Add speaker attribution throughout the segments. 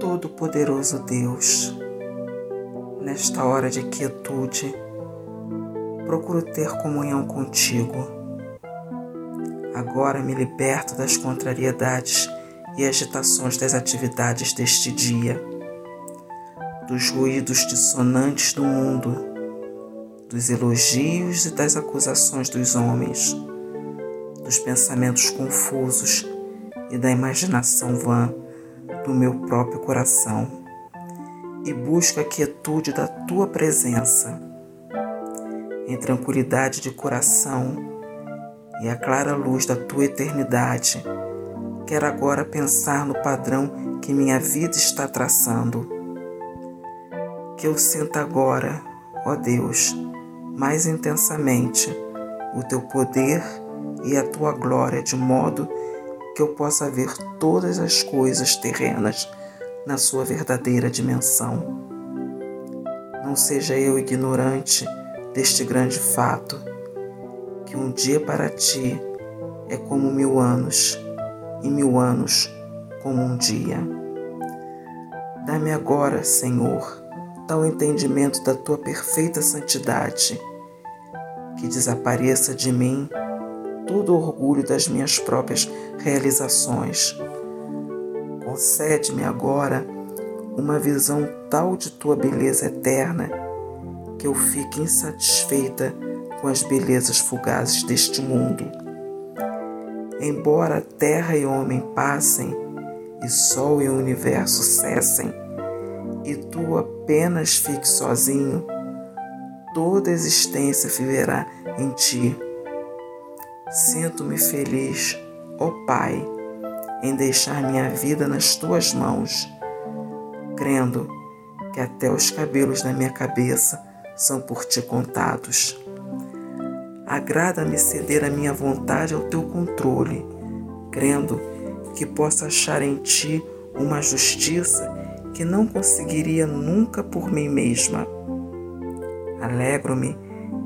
Speaker 1: Todo-Poderoso Deus, nesta hora de quietude, procuro ter comunhão contigo. Agora me liberto das contrariedades e agitações das atividades deste dia, dos ruídos dissonantes do mundo, dos elogios e das acusações dos homens, dos pensamentos confusos e da imaginação vã do meu próprio coração e busco a quietude da tua presença. Em tranquilidade de coração e a clara luz da tua eternidade, quero agora pensar no padrão que minha vida está traçando. Que eu sinta agora, ó Deus, mais intensamente o teu poder e a tua glória, de modo que eu possa ver todas as coisas terrenas na sua verdadeira dimensão. Não seja eu ignorante deste grande fato, que um dia para ti é como mil anos, e mil anos como um dia. Dá-me agora, Senhor, tal entendimento da tua perfeita santidade, que desapareça de mim todo o orgulho das minhas próprias realizações. Concede-me agora uma visão tal de tua beleza eterna que eu fique insatisfeita com as belezas fugazes deste mundo. Embora terra e homem passem, e sol e universo cessem, e tu apenas fique sozinho, toda a existência viverá em ti Sinto-me feliz, ó oh Pai, em deixar minha vida nas tuas mãos, crendo que até os cabelos da minha cabeça são por ti contados. Agrada-me ceder a minha vontade ao teu controle, crendo que posso achar em ti uma justiça que não conseguiria nunca por mim mesma. Alegro-me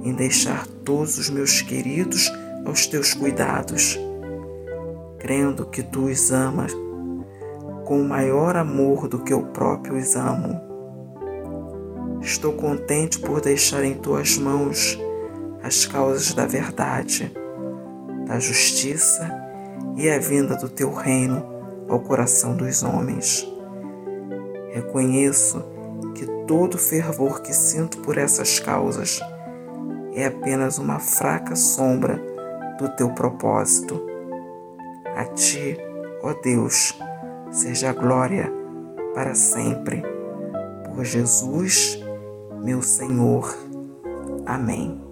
Speaker 1: em deixar todos os meus queridos aos teus cuidados, crendo que tu os amas com maior amor do que eu próprio os amo. Estou contente por deixar em tuas mãos as causas da verdade, da justiça e a vinda do teu reino ao coração dos homens. Reconheço que todo o fervor que sinto por essas causas é apenas uma fraca sombra do teu propósito. A ti, ó Deus, seja glória para sempre. Por Jesus, meu Senhor. Amém.